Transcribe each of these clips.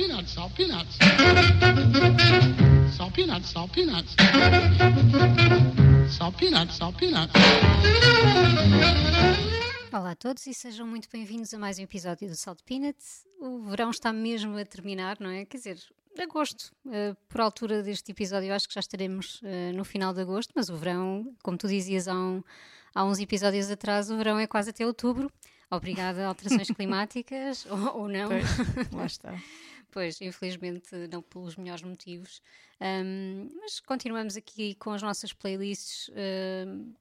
peanuts, salt peanuts. Salt peanuts, salt peanuts. Salt peanuts, salt peanuts. Olá a todos e sejam muito bem-vindos a mais um episódio do Salt Peanuts. O verão está mesmo a terminar, não é? Quer dizer, agosto. Uh, por altura deste episódio, acho que já estaremos uh, no final de agosto, mas o verão, como tu dizias há, um, há uns episódios atrás, o verão é quase até outubro. Obrigada a alterações climáticas, ou, ou, não. Pois, lá está. Pois, infelizmente, não pelos melhores motivos. Um, mas continuamos aqui com as nossas playlists. Um,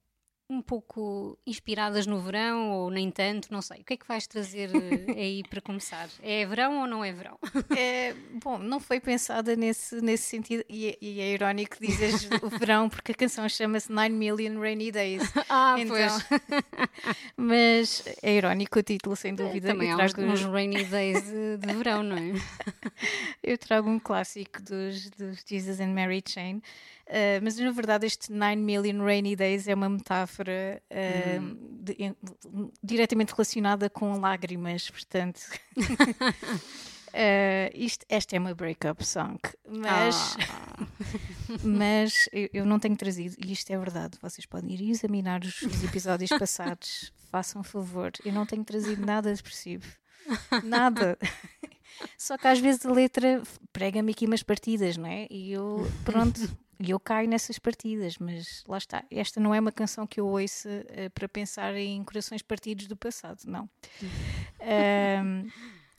um pouco inspiradas no verão ou nem tanto, não sei. O que é que vais trazer eh, aí para começar? É verão ou não é verão? É, bom, não foi pensada nesse, nesse sentido e, e é irónico dizes o verão porque a canção chama-se Nine Million Rainy Days. Ah, então, pois. mas é irónico o título, sem dúvida. Também há uns, Rainy Days de, de, verão, não é? Eu trago um clássico dos, dos Jesus and Mary Chain. Uh, mas na verdade, este 9 Million Rainy Days é uma metáfora uh, hum. de, in, diretamente relacionada com lágrimas, portanto. Uh, isto, esta é uma breakup song, mas, ah. mas eu, eu, não tenho trazido, e isto é verdade. Vocês podem ir examinar os, os episódios passados, façam favor. Eu não tenho trazido nada depressivo, nada. Só que às vezes a letra prega-me aqui umas partidas, não é? E eu, pronto, e eu caio nessas partidas, mas lá está. Esta não é uma canção que eu ouço uh, para pensar em corações partidos do passado, não. um,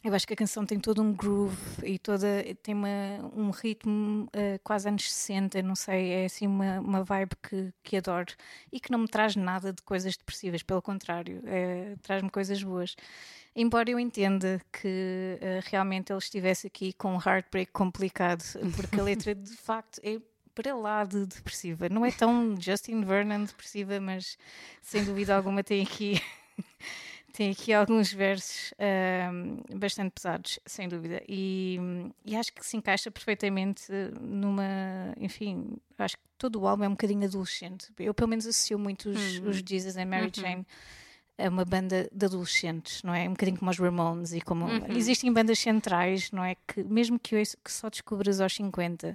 eu acho que a canção tem todo um groove e toda tem uma, um ritmo uh, quase anos 60, não sei, é assim uma, uma vibe que, que adoro e que não me traz nada de coisas depressivas, pelo contrário, uh, traz-me coisas boas. Embora eu entenda que uh, realmente ele estivesse aqui com um heartbreak complicado, porque a letra de facto é para lá de depressiva. Não é tão Justin Vernon depressiva, mas sem dúvida alguma tem aqui. tem aqui alguns versos uh, bastante pesados, sem dúvida, e, e, acho que se encaixa perfeitamente numa. Enfim, acho que todo o álbum é um bocadinho adolescente. Eu, pelo menos, associo muito os, uhum. os Jesus and Mary uhum. Jane é uma banda de adolescentes, não é? Um bocadinho como os Ramones e como uhum. existem bandas centrais, não é? Que mesmo que, eu, que só descubras aos 50, uh,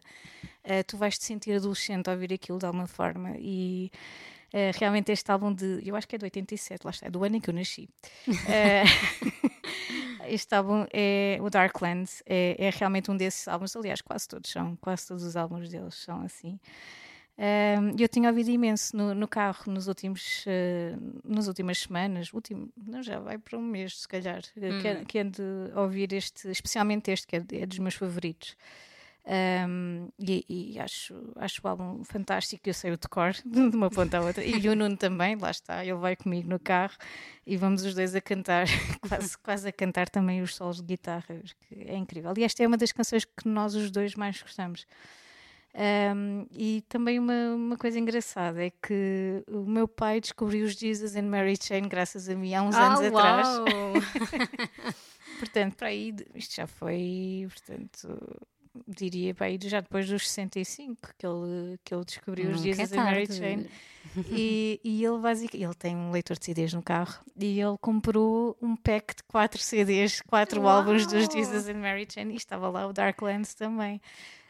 eh, tu vais te sentir adolescente ao ouvir aquilo de alguma forma e uh, realmente este álbum de, eu acho que é de 87, lá está, é do ano em que eu nasci. Uh, este álbum é o Darkland, é, é realmente um desses álbuns, aliás, quase todos são, quase todos os álbuns deles são assim. Eu tinha ouvido imenso no, no carro nos últimos, uh, nas últimas semanas, último, não, já vai para um mês, se calhar, hum. que, que ando a ouvir este, especialmente este, que é, é dos meus favoritos. Um, e, e, acho, acho o álbum fantástico, eu sei o decor de uma ponta à outra, e o Nuno também, lá está, ele vai comigo no carro e vamos os dois a cantar, quase, quase a cantar também os solos de guitarra, que é incrível. E esta é uma das canções que nós os dois mais gostamos. Um, e também uma, uma coisa engraçada é que o meu pai descobriu os Jesus and Mary Chain graças a mim há uns ah, anos uau. atrás. portanto, para aí, isto já foi, portanto, diria para aí já depois dos 65 que ele, que ele descobriu os Jesus é and Mary Chain. E, e ele basicamente, ele tem um leitor de CDs no carro e ele comprou um pack de 4 CDs, 4 álbuns dos Jesus and Mary Chain e estava lá o Darklands também.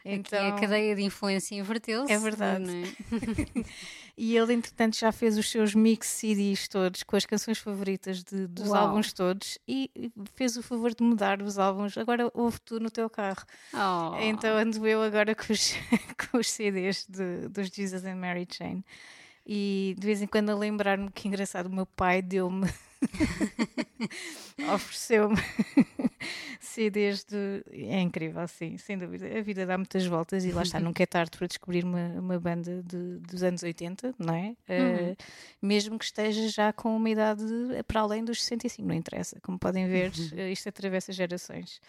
Então, Aqui a cadeia de influência inverteu-se. É verdade. É? e ele, entretanto, já fez os seus mix CDs todos com as canções favoritas de, dos Uau. álbuns todos e fez o favor de mudar os álbuns. Agora ouve tu no teu carro. Oh. Então ando eu agora com os, com os CDs de, dos Jesus and Mary Chain. E de vez em quando a lembrar-me que engraçado, o meu pai deu-me. ofereceu-me CDs de. É incrível, sim, sem dúvida. A vida dá muitas voltas e lá está, nunca é tarde para descobrir uma, uma banda de, dos anos 80, não é? Uhum. Uh, mesmo que esteja já com uma idade para além dos 65, não interessa. Como podem ver, uhum. isto atravessa gerações.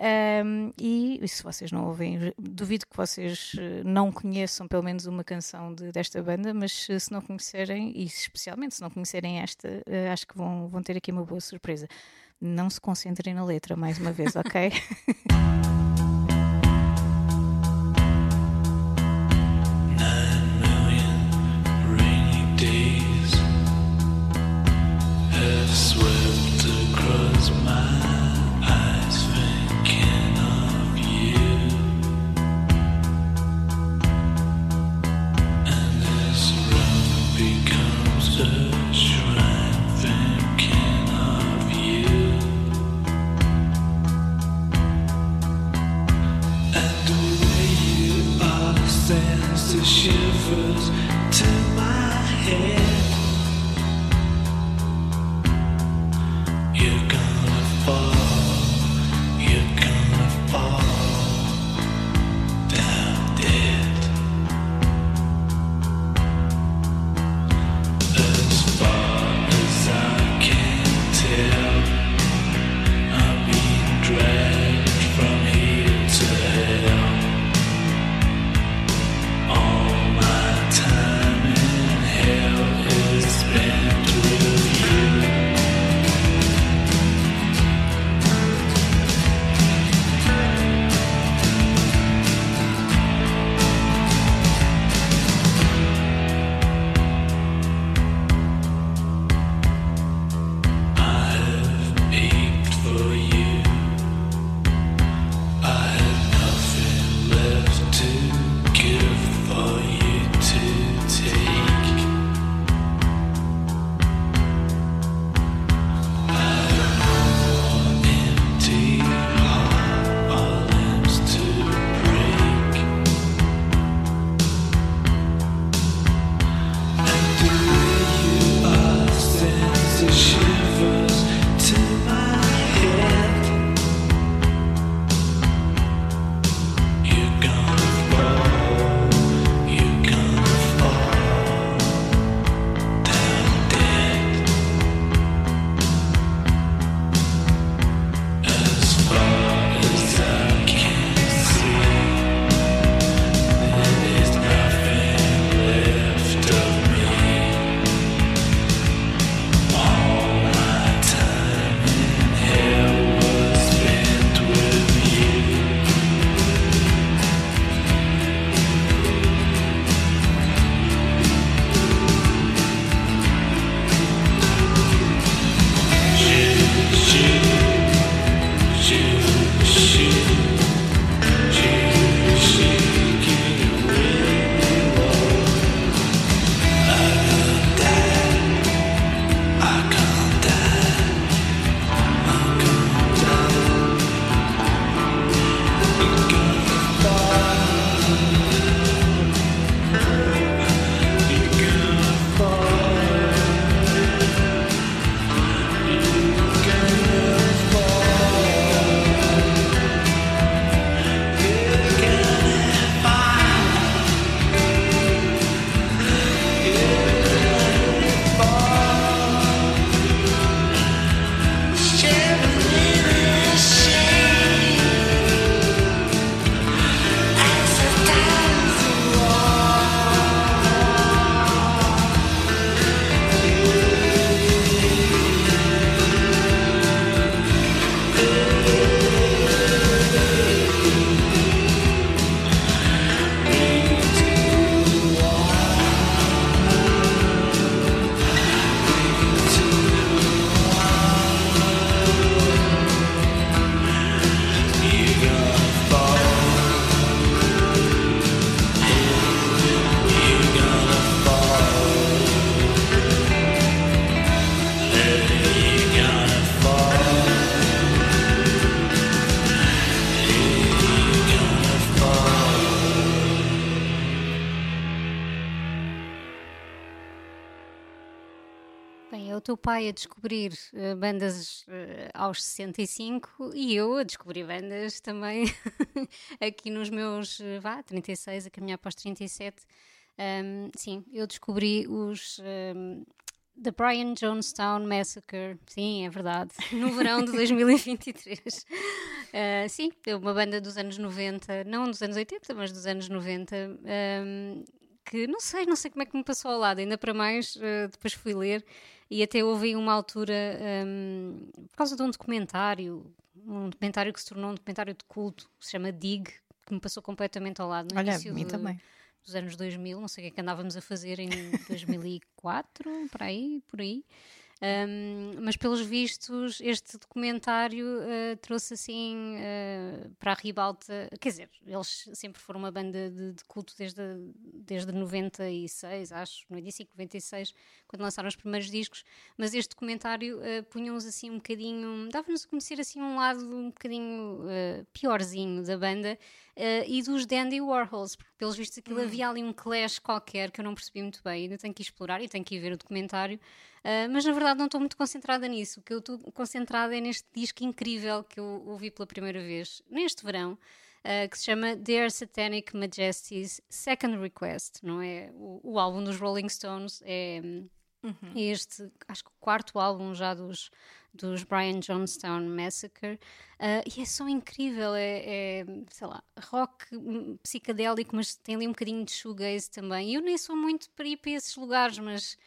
Um, e, e, se vocês não ouvem, duvido que vocês eh, não conheçam pelo menos uma canção de, desta banda, mas se não conhecerem, e especialmente se não conhecerem esta, uh, acho que vão, vão ter aqui uma boa surpresa. Não se concentrem na letra, mais uma vez, ok? o teu pai a descobrir uh, bandas uh, aos 65 e eu a descobrir bandas também aqui nos meus, vá, 36, a caminhar para os 37. Um, sim, eu descobri os um, The Brian Jonestown Massacre, sim, é verdade, no verão de 2023. Uh, sim, é uma banda dos anos 90, não dos anos 80, mas dos anos 90. Um, que não sei, não sei como é que me passou ao lado, ainda para mais, uh, depois fui ler e até ouvi uma altura, um, por causa de um documentário, um documentário que se tornou um documentário de culto, que se chama Dig, que me passou completamente ao lado. Olha, a mim também. Dos anos 2000, não sei o que é que andávamos a fazer em 2004, por aí, por aí. Um, mas pelos vistos, este documentário uh, trouxe assim uh, para a ribalta. Quer dizer, eles sempre foram uma banda de, de, culto desde, desde 96, acho, 95, 96, quando lançaram os primeiros discos. Mas este documentário uh, punha-nos assim um bocadinho. dava-nos a conhecer assim um lado um bocadinho piorzinho da banda. Uh, e dos Dandy Warhols, porque pelos vistos aquilo hum. havia ali um clash qualquer que eu não percebi muito bem, ainda tenho que explorar e tenho que ir ver o documentário, uh, mas na verdade não estou muito concentrada nisso, o que eu estou concentrada é neste disco incrível que eu ouvi pela primeira vez, neste verão, uh, que se chama Dear Satanic Majesties Second Request, não é? O, o álbum dos Rolling Stones é... Uhum. Este, acho que o quarto álbum já dos, dos Brian Jonestown Massacre, uh, e é só incrível, é, é, sei lá, rock psicadélico, mas tem ali um bocadinho de shoegaze também. Eu nem sou muito para ir para esses lugares, mas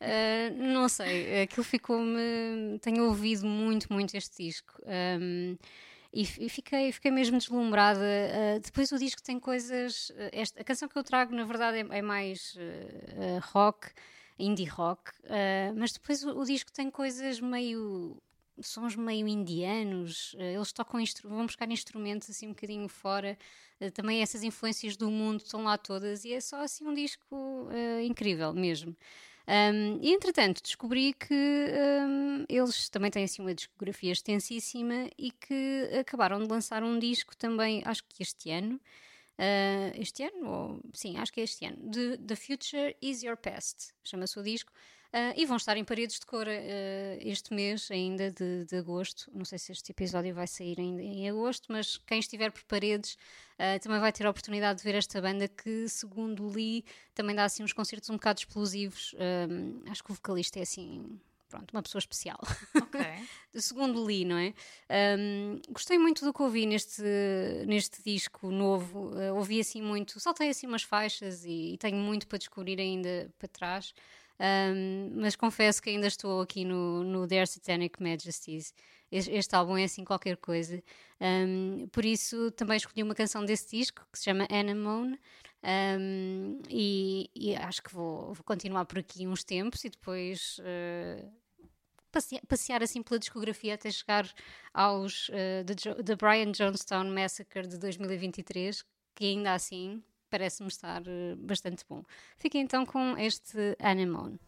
uh, não sei, aquilo ficou-me. Tenho ouvido muito, muito este disco. Um, e, e, fiquei, fiquei mesmo deslumbrada. Uh, depois o disco tem coisas. Esta, a canção que eu trago, na verdade, é, é mais rock indie rock, uh, mas depois o, o, disco tem coisas meio. sons meio indianos, uh, eles tocam vão buscar instrumentos assim um bocadinho fora, uh, também essas influências do mundo estão lá todas e é só assim um disco incrível mesmo. Um, e entretanto descobri que um, eles também têm assim uma discografia extensíssima e que acabaram de lançar um disco também, acho que este ano, uh, este ano, ou, sim, acho que é este ano, de The Future Is Your Past, chama-se o disco. Uh, e vão estar em paredes de cor uh, este mês, ainda de, de, agosto. Não sei se este episódio vai sair ainda em agosto, mas quem estiver por paredes uh, também vai ter a oportunidade de ver esta banda que, segundo li, também dá assim uns concertos um bocado explosivos. acho que o vocalista é assim pronto, uma pessoa especial. Ok. Segundo li, não é? Um, gostei muito do que ouvi neste, neste disco novo. Uh, ouvi assim muito, saltei assim umas faixas e, e tenho muito para descobrir ainda para trás. Um, mas confesso que ainda estou aqui no, no Their Satanic Majesties. Este, este, álbum é assim qualquer coisa. Um, por isso também escolhi uma canção desse disco que se chama Anemone. Um, e, e, acho que vou, vou, continuar por aqui uns tempos e depois uh, passear, passear, assim pela discografia até chegar aos uh, The, The Brian Jonestown Massacre de 2023, que ainda assim parece-me estar uh, bastante bom. Fiquem então com este Anemone.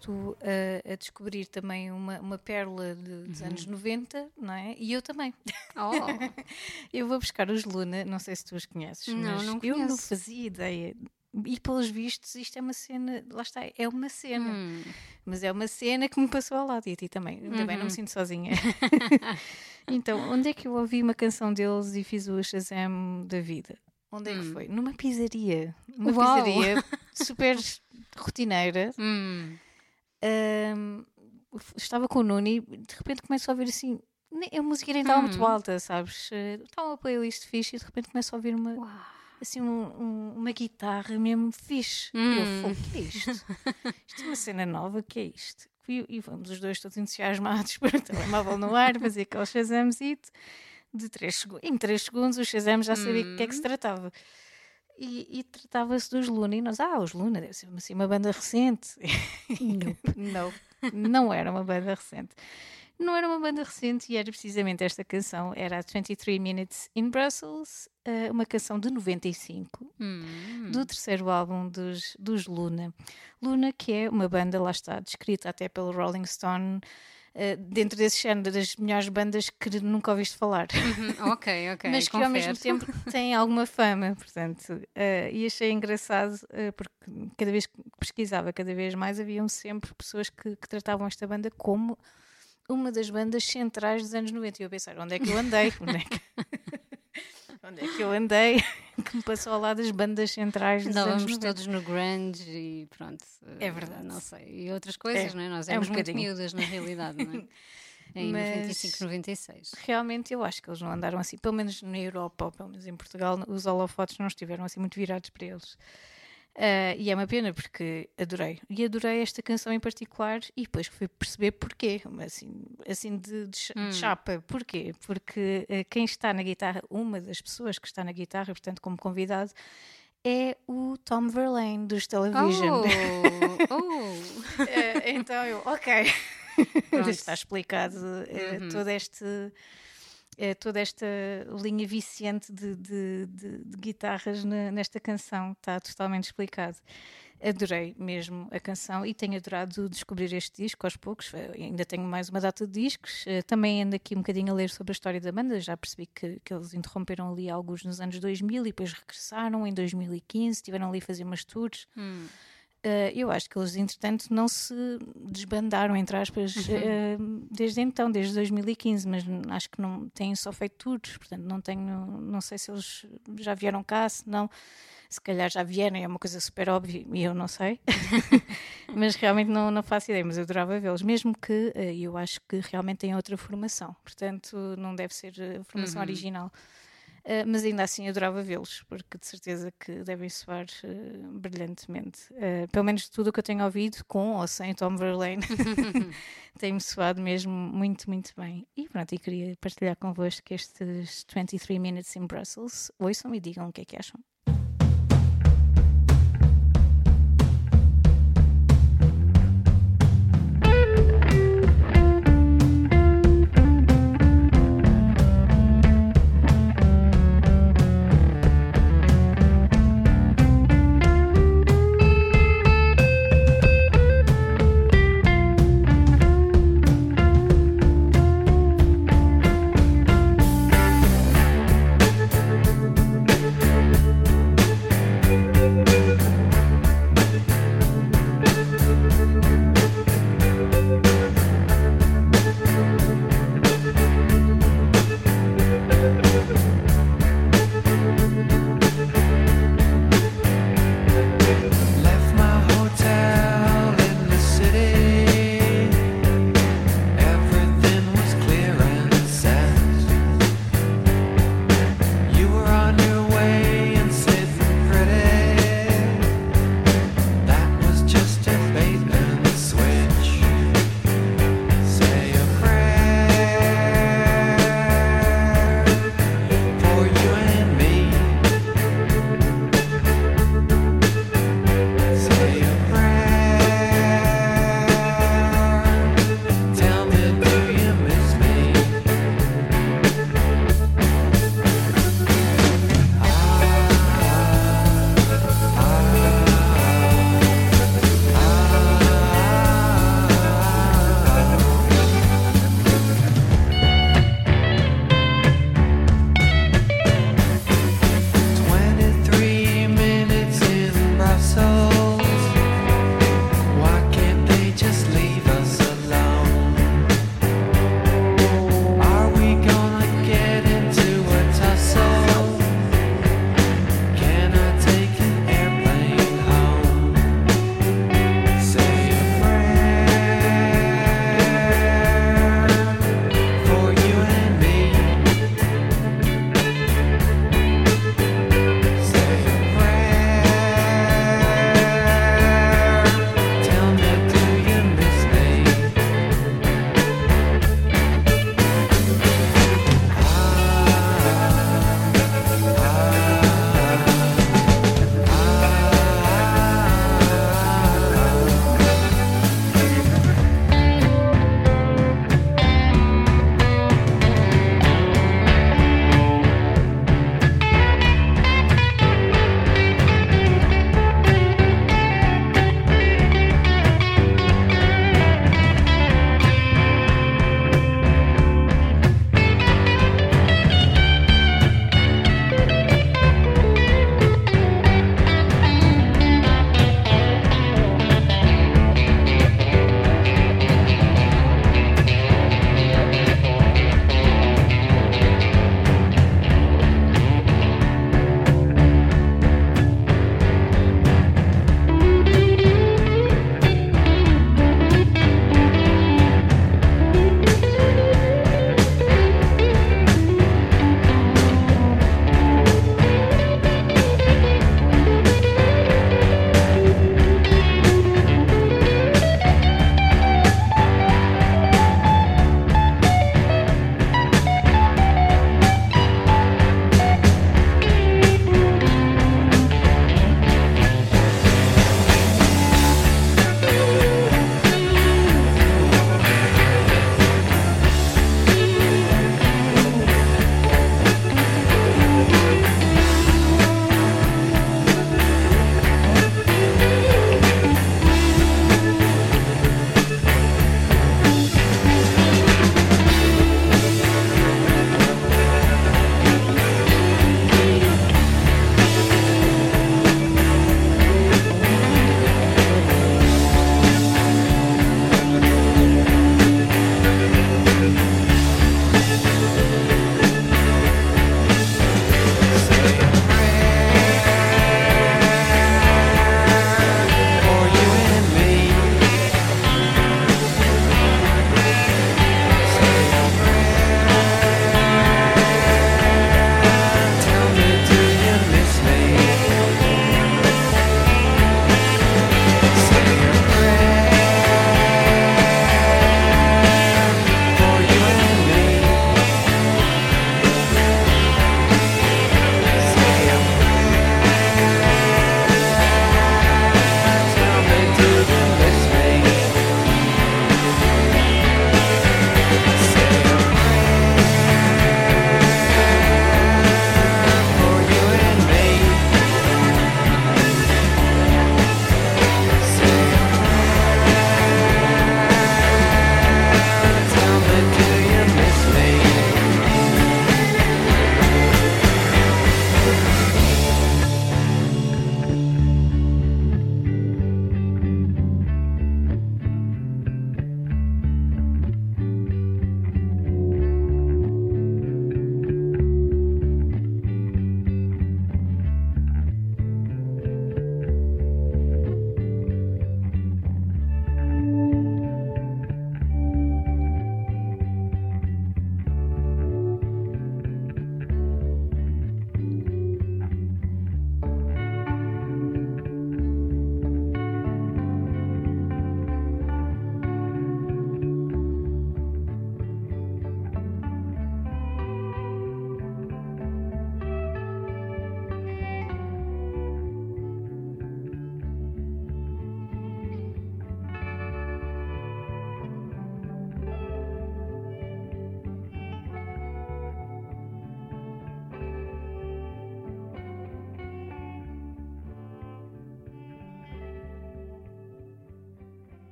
Tu a, a descobrir também uma, uma pérola de- dos anos 90, não é? E eu também. Oh, Eu vou buscar os Luna, não sei se tu os conheces, Não, mas não eu não fazia ideia. E pelos vistos, isto é uma cena, lá está, é uma cena. hum. Mas é uma cena que me passou ao lado e a ti também. Ainda bem, não Uhum. me sinto sozinha. então, onde é que eu ouvi uma canção deles e fiz o Shazam da vida? Onde é que Hum. foi? Numa pizzaria. Uma Uau! pizzaria super rotineira. Hum. Ahm, estava com o Nuno e de repente começo a ouvir assim. A música nem estava muito Hum. alta, sabes? Eh, Está uma playlist fixe e de repente começo a ouvir uma, Uau. assim, um- um- uma guitarra mesmo fixe. Eu, Hum. "Fogo, o que é isto? Isto é uma cena nova, o que é isto? E, e vamos os dois todos entusiasmados para o telemóvel no ar, fazer aquele Shazamzito de 3 segundos. Em 3 segundos o Shazam já sabia do que é que se tratava. E, e tratava-se dos Luna. E nós, ah, os Luna, deve ser assim, uma banda recente. não, não era uma banda recente. Não era uma banda recente e era precisamente esta canção. Era a 23 Minutes in Brussels, eh, uma canção de 95 Hum. do terceiro álbum dos, dos Luna. Luna, que é uma banda, lá está, descrita até pelo Rolling Stone, eh, dentro desse género das melhores bandas que nunca ouviste falar. Uhum, ok, ok. Mas que ao mesmo confere. tempo têm alguma fama, portanto, eh, e achei engraçado eh, porque cada vez que pesquisava, cada vez mais haviam sempre pessoas que, que tratavam esta banda como uma das bandas centrais dos anos 90 e eu a pensar, onde é que eu andei? Onde é que, onde é que eu andei, que me passou ao lado das bandas centrais Andávamos 90. todos no grunge e pronto. É eh, verdade. Não sei. E outras coisas, É, não é? Nós é um éramos muito bocadinho. miúdas na realidade, não é? Em Mas- 95, 96. Realmente eu acho que eles não andaram assim, pelo menos na Europa ou pelo menos em Portugal, os holofotes não estiveram assim muito virados para eles. Ah, e é uma pena porque adorei. E adorei esta canção em particular e depois fui perceber porquê, assim, assim de, de ch- de chapa. Porquê? Porque ah, quem está na guitarra, uma das pessoas que está na guitarra, portanto, como convidado, é o Tom Verlaine dos Television. Oh! oh. Eh, então eu, ok. Pronto. Está explicado Uhum. todo este, eh, toda esta linha viciante de, de- de- de guitarras nesta canção. Está totalmente explicado. Adorei mesmo a canção e tenho adorado descobrir este disco aos poucos. Eh, Ainda tenho mais uma data de discos. Eh, Também ando aqui um bocadinho a ler sobre a história da banda. Já percebi que, que eles interromperam ali alguns nos anos 2000 e depois regressaram em 2015. Estiveram ali a fazer umas tours. Hum. Uh, eu acho que eles, entretanto, não se desbandaram, entre aspas, uh, desde então, desde 2015, mas acho que não têm só feito tours, portanto, não tenho, não sei se eles já vieram cá, se não, se calhar já vieram, é uma coisa super óbvia e eu não sei, mas realmente não, não faço ideia, mas eu adorava vê-los, mesmo que uh, eu acho que realmente têm outra formação, portanto, não deve ser a formação Uhum. original. Uh, mas ainda assim adorava vê-los, porque de certeza que devem soar uh, brilhantemente. Uh, pelo menos tudo o que eu tenho ouvido, com ou sem Tom Verlaine, tem-me soado mesmo muito, muito bem. E pronto, e queria partilhar convosco estes 23 Minutes in Brussels. Ouçam e digam o que é que acham.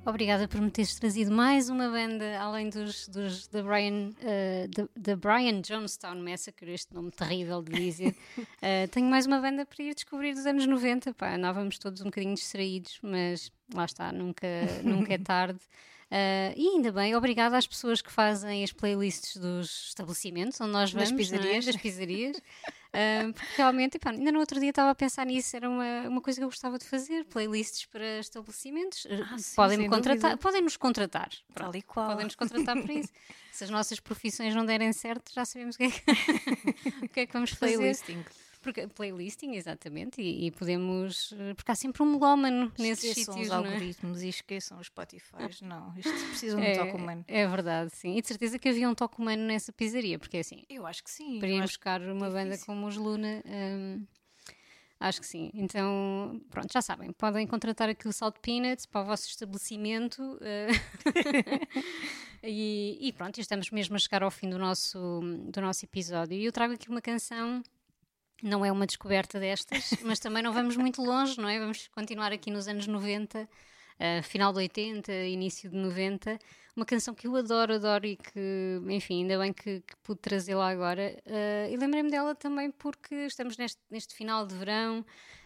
Obrigada por me teres trazido mais uma banda, além dos, dos da, Brian, eh, da- Brian Jonestown Massacre, este nome terrível de dizer. Eh, tenho mais uma banda para ir descobrir dos anos 90. Pá, andávamos todos um bocadinho distraídos, mas lá está, nunca, nunca é tarde. Eh, e ainda bem, obrigada às pessoas que fazem as playlists dos estabelecimentos onde nós Das vamos, é? pizzarias. das pizzarias. Porque realmente, epá, ainda no outro dia estava a pensar nisso, era uma, uma coisa que eu gostava de fazer, playlists para estabelecimentos. Ah, sim, podem, contratar, podem nos contratar. Tal e qual. Podem nos contratar para isso. Se as nossas profissões não derem certo, já sabemos o que é que, o que, é que vamos fazer. Playlisting. Porque, playlisting, exatamente, e, e podemos. Porque há sempre um melómano nesses Esqueçam sítios. os não é? algoritmos e esqueçam os Spotify. Não, isto precisa de um É, toque humano. é verdade, sim. E de certeza que havia um toque humano nessa pizzaria, porque assim, Eu acho que sim. para ir buscar uma banda difícil. como os Luna. hum, acho que sim. Então, pronto, já sabem. Podem contratar aqui o Salt Peanuts para o vosso estabelecimento. eh, e, e pronto, estamos mesmo a chegar ao fim do nosso, do nosso episódio. E eu trago aqui uma canção. Não é uma descoberta destas, mas também não vamos muito longe, não é? Vamos continuar aqui nos anos 90, eh, final de 80, início de 90. Uma canção que eu adoro, adoro e que, enfim, ainda bem que, que pude trazê-la agora. Eh, e lembrei-me dela também porque estamos neste, neste final de verão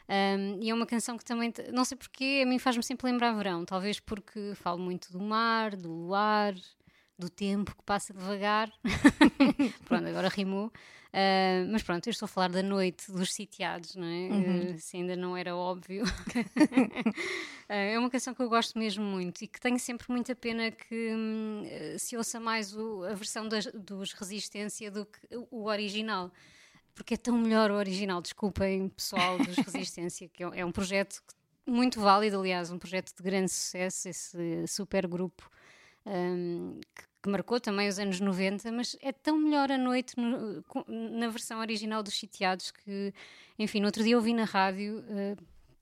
um, e é uma canção que também, não sei porquê, a mim faz-me sempre lembrar verão. Talvez porque falo muito do mar, do luar, do tempo que passa devagar. pronto, agora rimou. Uh, mas pronto, eu estou a falar da noite dos sitiados, não é? Uh, se ainda não era óbvio. Uh, é uma canção que eu gosto mesmo muito e que tenho sempre muita pena que eh, se ouça mais o- a versão das- dos Resistência do que o original. Porque é tão melhor o original, desculpem pessoal dos Resistência, que é um- é um projeto muito válido, aliás, um projeto de grande sucesso, esse super grupo hum, que, que marcou também os anos 90, mas é tão melhor a noite no- na versão original dos Sitiados que, enfim, no outro dia eu ouvi na rádio, eh,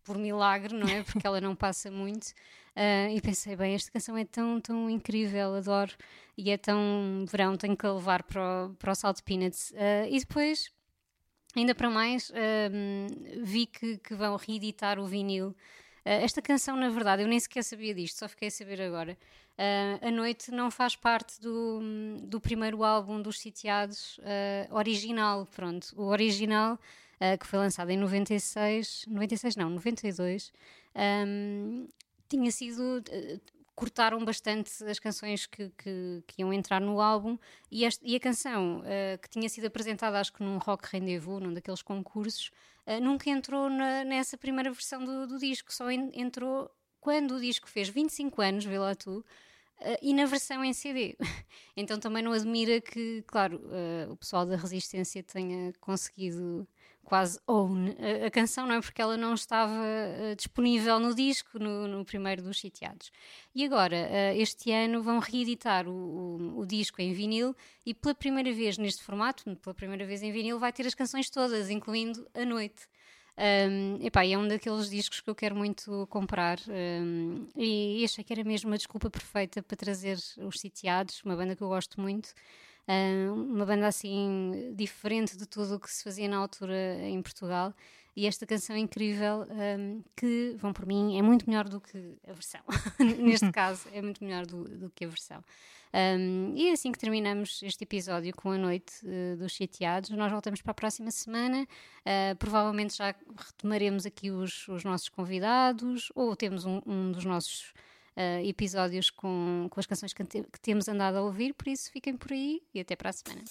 por milagre, não é? Porque ela não passa muito, eh, e pensei, bem, esta canção é tão, tão incrível, adoro, e é tão verão, tenho que a levar para o, para o Salt Peanuts. Eh, e depois, ainda para mais, hum, vi que, que vão reeditar o vinil. Esta canção, na verdade, eu nem sequer sabia disto, só fiquei a saber agora. Eh, a Noite não faz parte do, do primeiro álbum dos Sitiados eh, original. Pronto, o original, eh, que foi lançado em 96, 96 não, 92, hum, tinha sido. cortaram bastante as canções que, que, que iam entrar no álbum e, este- e a canção eh, que tinha sido apresentada, acho que num Rock Rendezvous, num daqueles concursos, eh, nunca entrou na- nessa primeira versão do, do disco, só en- entrou quando o disco fez 25 anos, vê lá tu, eh, e na versão em CD. então também não admira que, claro, eh, o pessoal da Resistência tenha conseguido quase own a, a canção, não é? Porque ela não estava eh, disponível no disco, no, no primeiro dos sitiados. E agora, eh, este ano, vão reeditar o, o- o disco em vinil e pela primeira vez neste formato, pela primeira vez em vinil, vai ter as canções todas, incluindo A Noite. Um, epá, é um daqueles discos que eu quero muito comprar um, e, e achei que era mesmo uma desculpa perfeita para trazer os Sitiados, uma banda que eu gosto muito, um, uma banda assim diferente de tudo o que se fazia na altura em Portugal. E esta canção incrível, um, que, vão por mim, é muito melhor do que a versão. Neste caso, é muito melhor do, do que a versão. Um, e é assim que terminamos este episódio com a noite eh, dos chateados. Nós voltamos para a próxima semana. Uh, provavelmente já retomaremos aqui os, os nossos convidados, ou temos um, um dos nossos uh, episódios com, com as canções que, te- que temos andado a ouvir. Por isso, fiquem por aí e até para a semana.